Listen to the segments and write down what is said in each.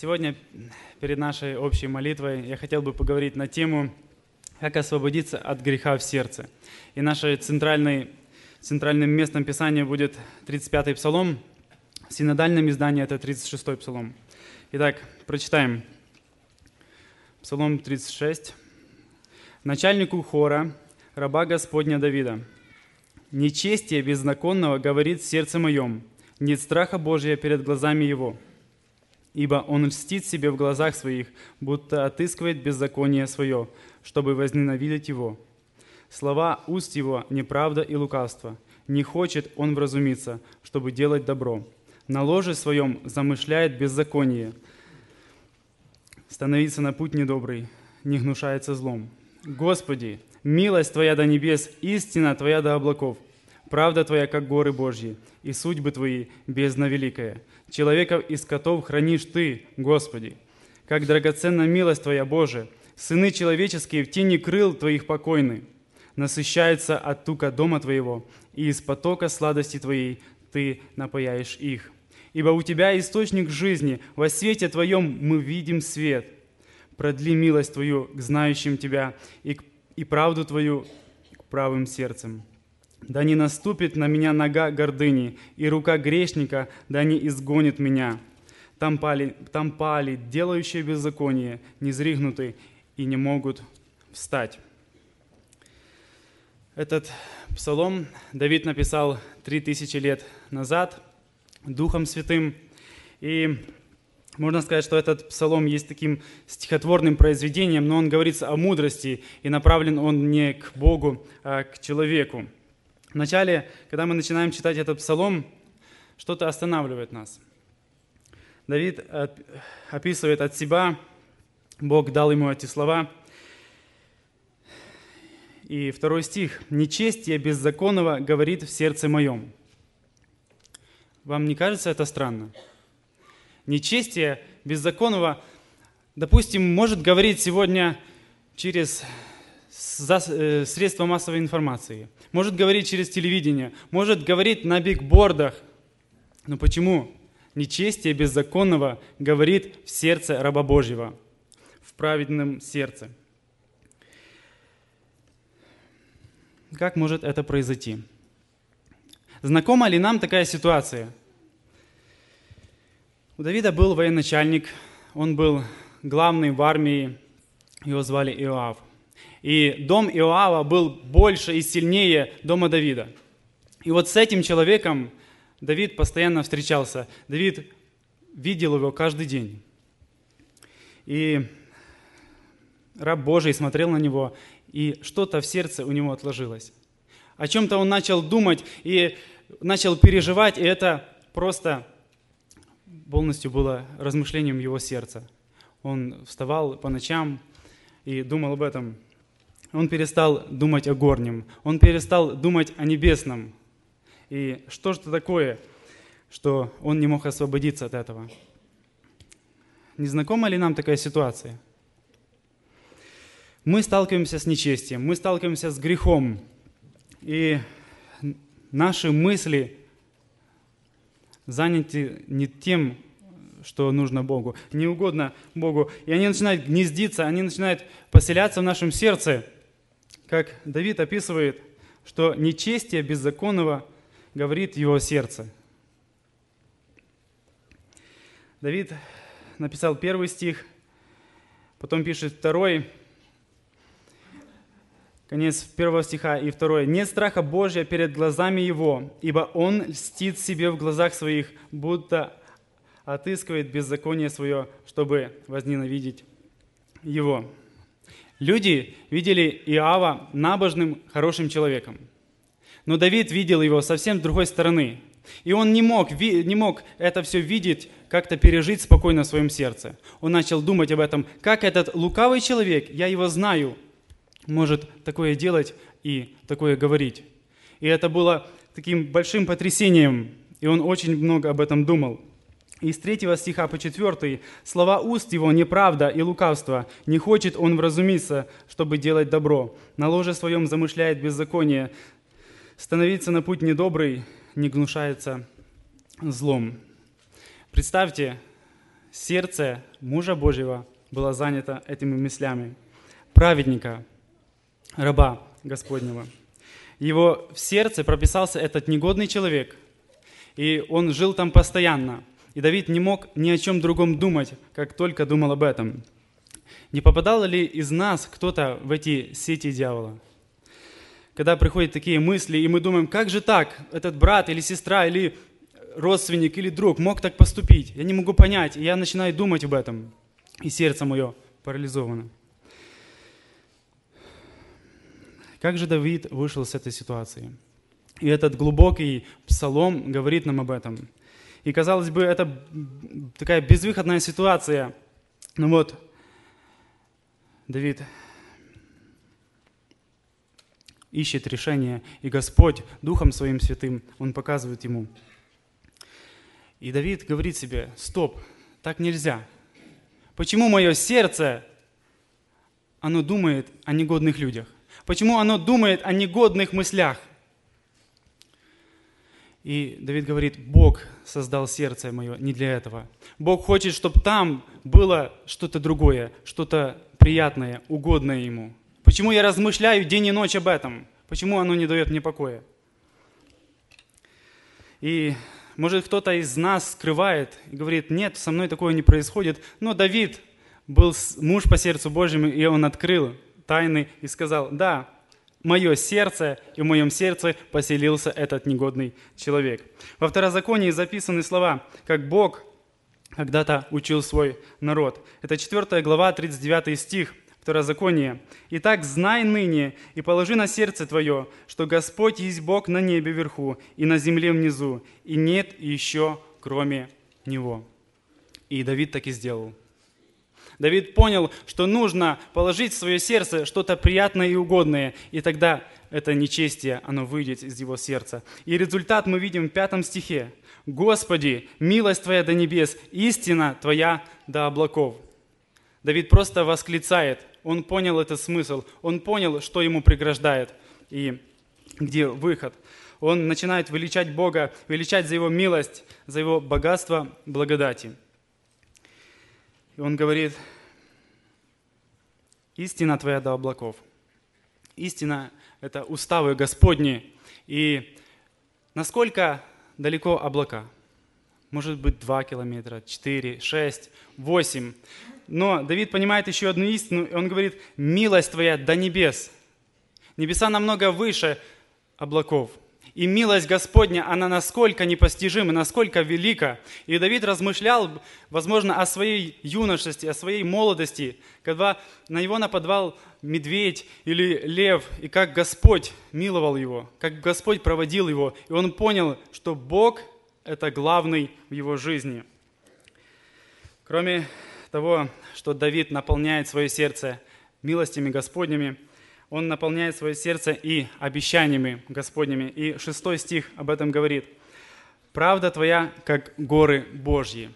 Сегодня перед нашей общей молитвой я хотел бы поговорить на тему «Как освободиться от греха в сердце». И нашей центральной, центральным местом Писания будет 35-й Псалом, в синодальном издании это 36-й Псалом. Итак, прочитаем. Псалом 36. «Начальнику хора, раба Господня Давида, «Нечестие беззаконного говорит сердце моем, нет страха Божия перед глазами его» ибо он льстит себе в глазах своих, будто отыскивает беззаконие свое, чтобы возненавидеть его. Слова уст его – неправда и лукавство. Не хочет он вразумиться, чтобы делать добро. На ложе своем замышляет беззаконие. Становится на путь недобрый, не гнушается злом. Господи, милость Твоя до небес, истина Твоя до облаков. Правда Твоя, как горы Божьи, и судьбы Твои бездна великая. Человеков и скотов хранишь Ты, Господи. Как драгоценна милость Твоя, Боже, сыны человеческие в тени крыл Твоих покойны, насыщаются от тука дома Твоего, и из потока сладости Твоей Ты напаяешь их. Ибо у Тебя источник жизни, во свете Твоем мы видим свет. Продли милость Твою к знающим Тебя и, и правду Твою к правым сердцем. Да не наступит на меня нога гордыни, и рука грешника да не изгонит меня. Там пали, там пали делающие беззаконие, не зригнуты и не могут встать. Этот псалом Давид написал три тысячи лет назад Духом Святым. И можно сказать, что этот псалом есть таким стихотворным произведением, но он говорится о мудрости, и направлен он не к Богу, а к человеку. Вначале, когда мы начинаем читать этот псалом, что-то останавливает нас. Давид описывает от себя, Бог дал ему эти слова. И второй стих. «Нечестие беззаконного говорит в сердце моем». Вам не кажется это странно? Нечестие беззаконного, допустим, может говорить сегодня через э, средства массовой информации – может говорить через телевидение, может говорить на бигбордах. Но почему? Нечестие беззаконного говорит в сердце раба Божьего, в праведном сердце. Как может это произойти? Знакома ли нам такая ситуация? У Давида был военачальник, он был главный в армии, его звали Иоав. И дом Иоава был больше и сильнее дома Давида. И вот с этим человеком Давид постоянно встречался. Давид видел его каждый день. И раб Божий смотрел на него, и что-то в сердце у него отложилось. О чем-то он начал думать и начал переживать, и это просто полностью было размышлением его сердца. Он вставал по ночам и думал об этом – он перестал думать о горнем, он перестал думать о небесном. И что же это такое, что он не мог освободиться от этого? Не знакома ли нам такая ситуация? Мы сталкиваемся с нечестием, мы сталкиваемся с грехом, и наши мысли заняты не тем, что нужно Богу, не угодно Богу. И они начинают гнездиться, они начинают поселяться в нашем сердце – как Давид описывает, что нечестие беззаконного говорит его сердце. Давид написал первый стих, потом пишет второй, конец первого стиха и второй. «Нет страха Божия перед глазами его, ибо он льстит себе в глазах своих, будто отыскивает беззаконие свое, чтобы возненавидеть его». Люди видели Иава набожным, хорошим человеком. Но Давид видел его совсем с другой стороны. И он не мог, не мог это все видеть, как-то пережить спокойно в своем сердце. Он начал думать об этом, как этот лукавый человек, я его знаю, может такое делать и такое говорить. И это было таким большим потрясением, и он очень много об этом думал. Из 3 стиха по 4 слова уст его неправда и лукавство. Не хочет он вразумиться, чтобы делать добро. На ложе своем замышляет беззаконие. Становиться на путь недобрый, не гнушается злом. Представьте сердце мужа Божьего было занято этими мыслями. Праведника, раба Господнего. Его в сердце прописался этот негодный человек, и он жил там постоянно. И Давид не мог ни о чем другом думать, как только думал об этом. Не попадал ли из нас кто-то в эти сети дьявола? Когда приходят такие мысли, и мы думаем, как же так, этот брат или сестра, или родственник, или друг мог так поступить? Я не могу понять, и я начинаю думать об этом, и сердце мое парализовано. Как же Давид вышел с этой ситуации? И этот глубокий псалом говорит нам об этом. И казалось бы, это такая безвыходная ситуация. Но вот Давид ищет решение, и Господь Духом Своим Святым, Он показывает ему. И Давид говорит себе, стоп, так нельзя. Почему мое сердце, оно думает о негодных людях? Почему оно думает о негодных мыслях? И Давид говорит, Бог создал сердце мое не для этого. Бог хочет, чтобы там было что-то другое, что-то приятное, угодное Ему. Почему я размышляю день и ночь об этом? Почему оно не дает мне покоя? И может кто-то из нас скрывает и говорит, нет, со мной такое не происходит. Но Давид был муж по сердцу Божьему, и он открыл тайны и сказал, да, мое сердце, и в моем сердце поселился этот негодный человек. Во второзаконии записаны слова, как Бог когда-то учил свой народ. Это 4 глава, 39 стих, Второзаконие. «Итак, знай ныне и положи на сердце твое, что Господь есть Бог на небе вверху и на земле внизу, и нет еще кроме Него». И Давид так и сделал. Давид понял, что нужно положить в свое сердце что-то приятное и угодное, и тогда это нечестие, оно выйдет из его сердца. И результат мы видим в пятом стихе. «Господи, милость Твоя до небес, истина Твоя до облаков». Давид просто восклицает, он понял этот смысл, он понял, что ему преграждает и где выход. Он начинает величать Бога, величать за Его милость, за Его богатство благодати. И он говорит, истина твоя до облаков. Истина – это уставы Господни. И насколько далеко облака? Может быть, два километра, четыре, шесть, восемь. Но Давид понимает еще одну истину, и он говорит, милость твоя до небес. Небеса намного выше облаков – и милость Господня, она насколько непостижима, насколько велика. И Давид размышлял, возможно, о своей юношести, о своей молодости, когда на него нападал медведь или лев, и как Господь миловал его, как Господь проводил его. И он понял, что Бог – это главный в его жизни. Кроме того, что Давид наполняет свое сердце милостями Господними – он наполняет свое сердце и обещаниями Господними. И шестой стих об этом говорит. «Правда твоя, как горы Божьи».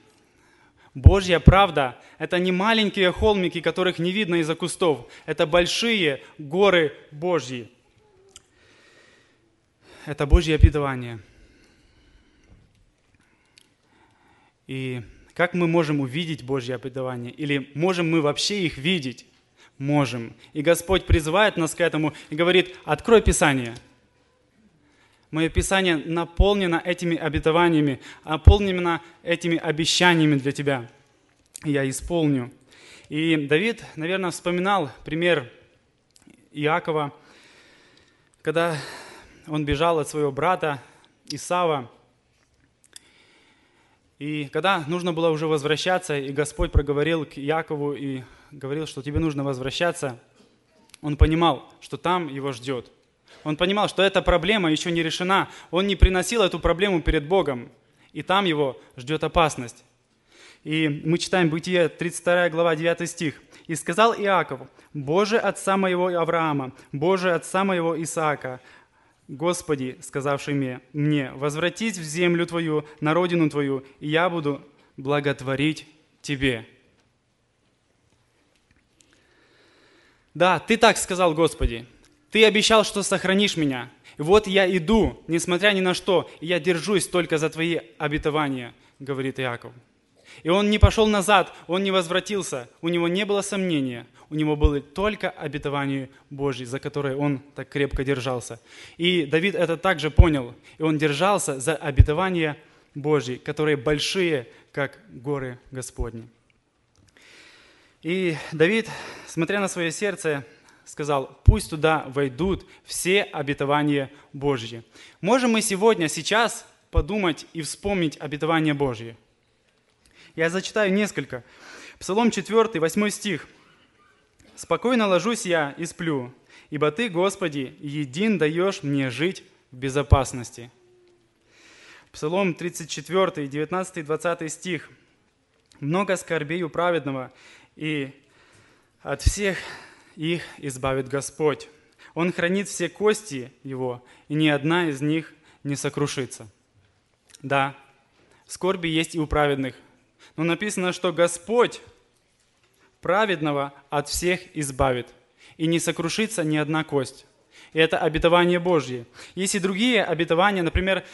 Божья правда – это не маленькие холмики, которых не видно из-за кустов. Это большие горы Божьи. Это Божье обетование. И как мы можем увидеть Божье обетование? Или можем мы вообще их видеть? Можем. И Господь призывает нас к этому и говорит, открой Писание. Мое Писание наполнено этими обетованиями, наполнено этими обещаниями для тебя. я исполню. И Давид, наверное, вспоминал пример Иакова, когда он бежал от своего брата Исава. И когда нужно было уже возвращаться, и Господь проговорил к Якову и говорил, что тебе нужно возвращаться, он понимал, что там его ждет. Он понимал, что эта проблема еще не решена. Он не приносил эту проблему перед Богом. И там его ждет опасность. И мы читаем Бытие, 32 глава, 9 стих. «И сказал Иаков, Боже отца моего Авраама, Боже отца моего Исаака, Господи, сказавший мне, мне, возвратись в землю Твою, на родину Твою, и я буду благотворить Тебе». Да, ты так сказал, Господи. Ты обещал, что сохранишь меня. И вот я иду, несмотря ни на что, и я держусь только за твои обетования, говорит Иаков. И он не пошел назад, он не возвратился, у него не было сомнения, у него было только обетование Божье, за которое он так крепко держался. И Давид это также понял, и он держался за обетование Божье, которые большие, как горы Господни. И Давид, смотря на свое сердце, сказал, пусть туда войдут все обетования Божьи. Можем мы сегодня, сейчас подумать и вспомнить обетование Божье? Я зачитаю несколько. Псалом 4, 8 стих. «Спокойно ложусь я и сплю, ибо Ты, Господи, един даешь мне жить в безопасности». Псалом 34, 19, 20 стих. «Много скорбей у праведного, и от всех их избавит Господь. Он хранит все кости его, и ни одна из них не сокрушится. Да, скорби есть и у праведных, но написано, что Господь праведного от всех избавит, и не сокрушится ни одна кость. И это обетование Божье. Есть и другие обетования, например,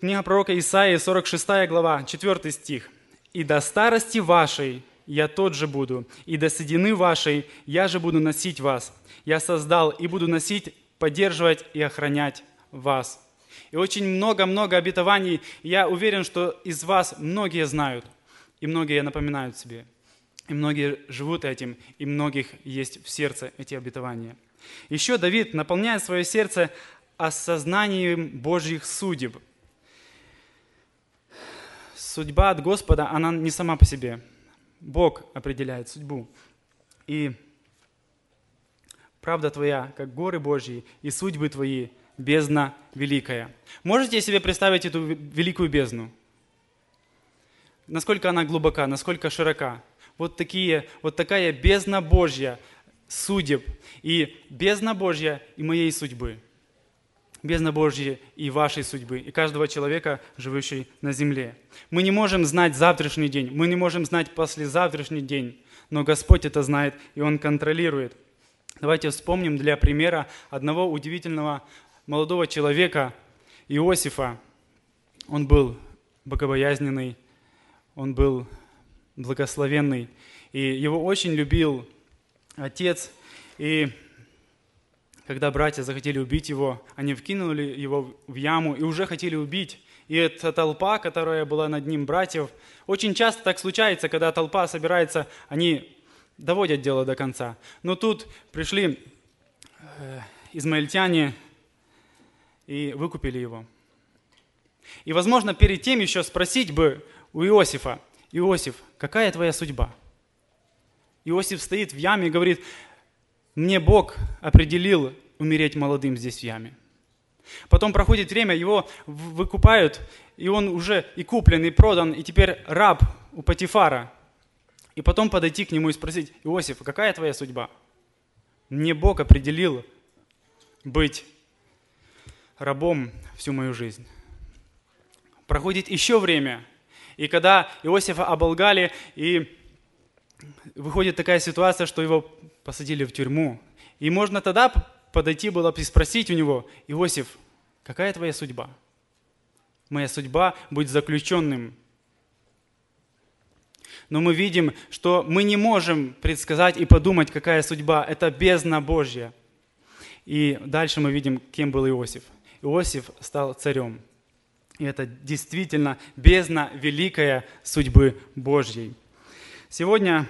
книга пророка Исаии, 46 глава, 4 стих. «И до старости вашей я тот же буду, и до седины вашей я же буду носить вас. Я создал и буду носить, поддерживать и охранять вас». И очень много-много обетований. Я уверен, что из вас многие знают, и многие напоминают себе. И многие живут этим, и многих есть в сердце эти обетования. Еще Давид наполняет свое сердце осознанием Божьих судеб. Судьба от Господа, она не сама по себе – Бог определяет судьбу. И правда твоя, как горы Божьи, и судьбы твои, бездна великая. Можете себе представить эту великую бездну? Насколько она глубока, насколько широка? Вот, такие, вот такая бездна Божья судеб, и бездна Божья и моей судьбы – бездна Божья и вашей судьбы, и каждого человека, живущий на земле. Мы не можем знать завтрашний день, мы не можем знать послезавтрашний день, но Господь это знает, и Он контролирует. Давайте вспомним для примера одного удивительного молодого человека, Иосифа. Он был богобоязненный, он был благословенный, и его очень любил отец. И когда братья захотели убить его, они вкинули его в яму и уже хотели убить. И эта толпа, которая была над ним, братьев, очень часто так случается, когда толпа собирается, они доводят дело до конца. Но тут пришли э, измаильтяне и выкупили его. И, возможно, перед тем еще спросить бы у Иосифа, Иосиф, какая твоя судьба? Иосиф стоит в яме и говорит, мне Бог определил умереть молодым здесь в яме. Потом проходит время, его выкупают, и он уже и куплен, и продан, и теперь раб у Патифара. И потом подойти к нему и спросить, Иосиф, какая твоя судьба? Мне Бог определил быть рабом всю мою жизнь. Проходит еще время, и когда Иосифа оболгали, и выходит такая ситуация, что его посадили в тюрьму. И можно тогда подойти было и спросить у него, Иосиф, какая твоя судьба? Моя судьба – быть заключенным. Но мы видим, что мы не можем предсказать и подумать, какая судьба. Это бездна Божья. И дальше мы видим, кем был Иосиф. Иосиф стал царем. И это действительно бездна великая судьбы Божьей. Сегодня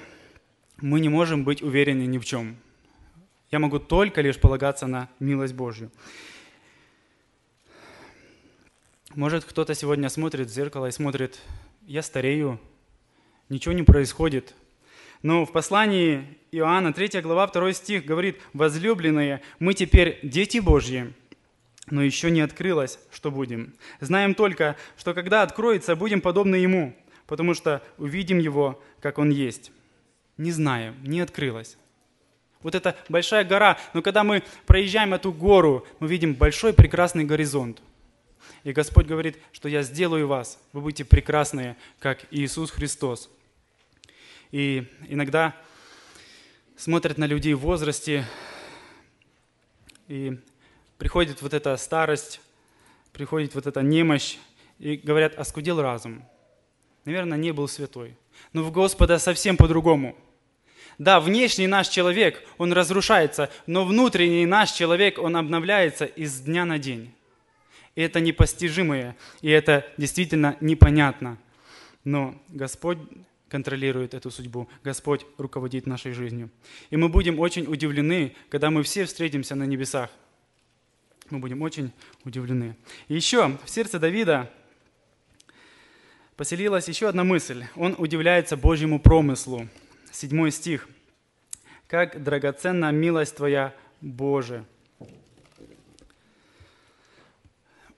мы не можем быть уверены ни в чем. Я могу только лишь полагаться на милость Божью. Может, кто-то сегодня смотрит в зеркало и смотрит, я старею, ничего не происходит. Но в послании Иоанна, 3 глава, 2 стих говорит, «Возлюбленные, мы теперь дети Божьи, но еще не открылось, что будем. Знаем только, что когда откроется, будем подобны Ему, потому что увидим Его, как Он есть» не знаем, не открылось. Вот это большая гора, но когда мы проезжаем эту гору, мы видим большой прекрасный горизонт. И Господь говорит, что я сделаю вас, вы будете прекрасные, как Иисус Христос. И иногда смотрят на людей в возрасте, и приходит вот эта старость, приходит вот эта немощь, и говорят, оскудел разум. Наверное, не был святой. Но в Господа совсем по-другому. Да, внешний наш человек, он разрушается, но внутренний наш человек, он обновляется из дня на день. И это непостижимое, и это действительно непонятно. Но Господь контролирует эту судьбу. Господь руководит нашей жизнью. И мы будем очень удивлены, когда мы все встретимся на небесах. Мы будем очень удивлены. И еще в сердце Давида поселилась еще одна мысль. Он удивляется Божьему промыслу. Седьмой стих. «Как драгоценна милость Твоя, Боже!»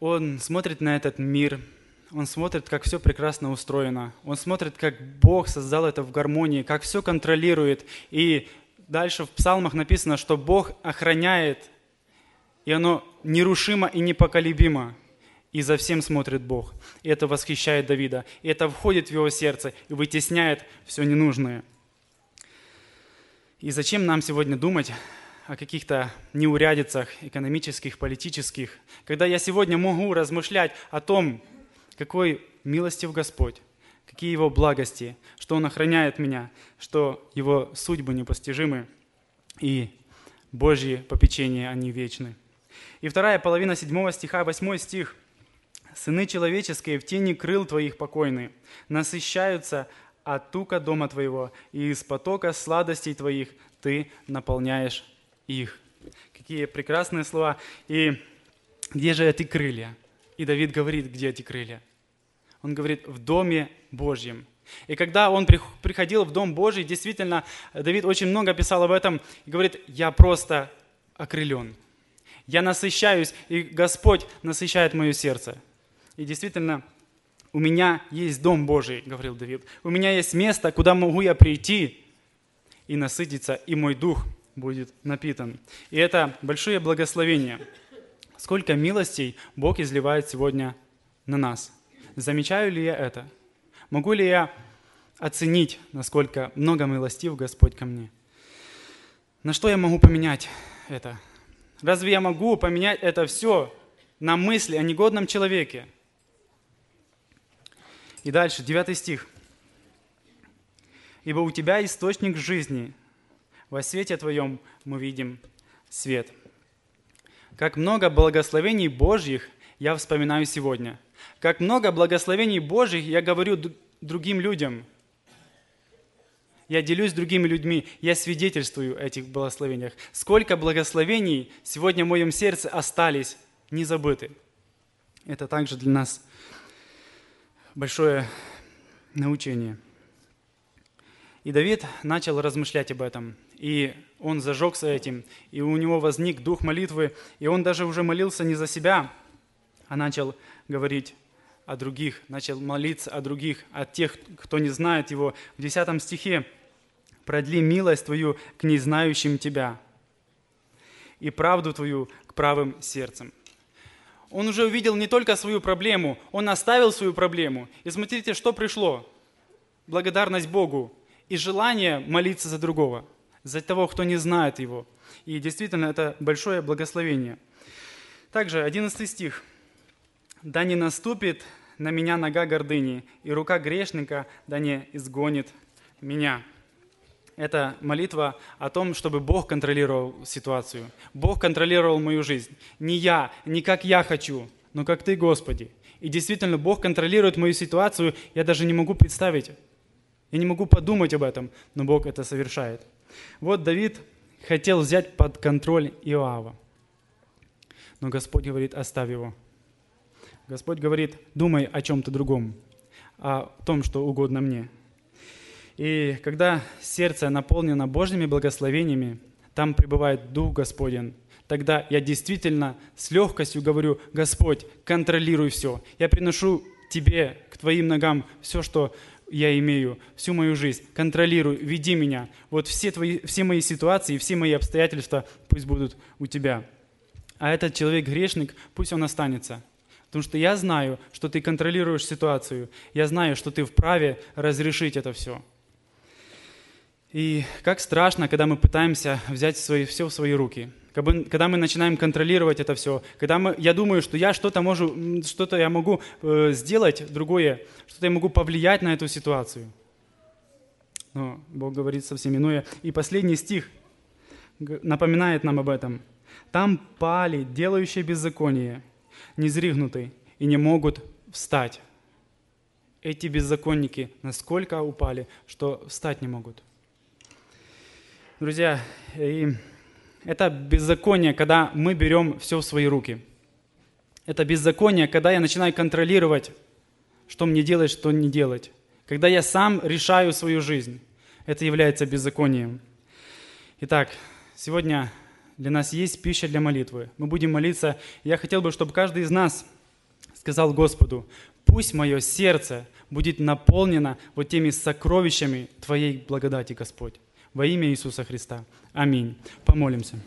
Он смотрит на этот мир – он смотрит, как все прекрасно устроено. Он смотрит, как Бог создал это в гармонии, как все контролирует. И дальше в псалмах написано, что Бог охраняет, и оно нерушимо и непоколебимо. И за всем смотрит Бог. И это восхищает Давида. И это входит в его сердце и вытесняет все ненужное. И зачем нам сегодня думать о каких-то неурядицах экономических, политических, когда я сегодня могу размышлять о том, какой милостив Господь, какие Его благости, что Он охраняет меня, что Его судьбы непостижимы и Божьи попечения, они вечны. И вторая половина седьмого стиха, восьмой стих. «Сыны человеческие в тени крыл твоих покойны, насыщаются от тука дома твоего, и из потока сладостей твоих ты наполняешь их». Какие прекрасные слова. И где же эти крылья? И Давид говорит, где эти крылья? Он говорит, в доме Божьем. И когда он приходил в Дом Божий, действительно, Давид очень много писал об этом, и говорит, я просто окрылен. Я насыщаюсь, и Господь насыщает мое сердце. И действительно, у меня есть Дом Божий, говорил Давид. У меня есть место, куда могу я прийти и насытиться, и мой дух будет напитан. И это большое благословение – Сколько милостей Бог изливает сегодня на нас. Замечаю ли я это? Могу ли я оценить, насколько много милостив Господь ко мне? На что я могу поменять это? Разве я могу поменять это все на мысли о негодном человеке? И дальше, 9 стих. «Ибо у тебя источник жизни, во свете твоем мы видим свет». Как много благословений Божьих я вспоминаю сегодня. Как много благословений Божьих я говорю другим людям. Я делюсь с другими людьми, я свидетельствую этих благословениях. Сколько благословений сегодня в моем сердце остались, не забыты. Это также для нас большое научение. И Давид начал размышлять об этом. И он зажегся этим, и у него возник дух молитвы, и он даже уже молился не за себя, а начал говорить о других, начал молиться о других, о тех, кто не знает его. В 10 стихе «Продли милость твою к незнающим тебя и правду твою к правым сердцам». Он уже увидел не только свою проблему, он оставил свою проблему. И смотрите, что пришло. Благодарность Богу и желание молиться за другого – за того, кто не знает Его. И действительно, это большое благословение. Также 11 стих. «Да не наступит на меня нога гордыни, и рука грешника да не изгонит меня». Это молитва о том, чтобы Бог контролировал ситуацию. Бог контролировал мою жизнь. Не я, не как я хочу, но как Ты, Господи. И действительно, Бог контролирует мою ситуацию, я даже не могу представить. Я не могу подумать об этом, но Бог это совершает. Вот Давид хотел взять под контроль Иоава. Но Господь говорит, оставь его. Господь говорит, думай о чем-то другом, о том, что угодно мне. И когда сердце наполнено Божьими благословениями, там пребывает Дух Господень, тогда я действительно с легкостью говорю, Господь, контролируй все. Я приношу Тебе, к Твоим ногам, все, что я имею всю мою жизнь. Контролируй, веди меня. Вот все, твои, все мои ситуации, все мои обстоятельства пусть будут у тебя. А этот человек грешник, пусть он останется. Потому что я знаю, что ты контролируешь ситуацию. Я знаю, что ты вправе разрешить это все. И как страшно, когда мы пытаемся взять свои, все в свои руки – когда мы начинаем контролировать это все, когда мы, я думаю, что я что-то могу, что-то я могу э, сделать другое, что-то я могу повлиять на эту ситуацию. но Бог говорит совсем иное. И последний стих напоминает нам об этом. Там пали, делающие беззаконие, незригнуты и не могут встать. Эти беззаконники насколько упали, что встать не могут. Друзья, и это беззаконие, когда мы берем все в свои руки. Это беззаконие, когда я начинаю контролировать, что мне делать, что не делать. Когда я сам решаю свою жизнь. Это является беззаконием. Итак, сегодня для нас есть пища для молитвы. Мы будем молиться. Я хотел бы, чтобы каждый из нас сказал Господу, пусть мое сердце будет наполнено вот теми сокровищами Твоей благодати, Господь. Во имя Иисуса Христа. Аминь. Помолимся.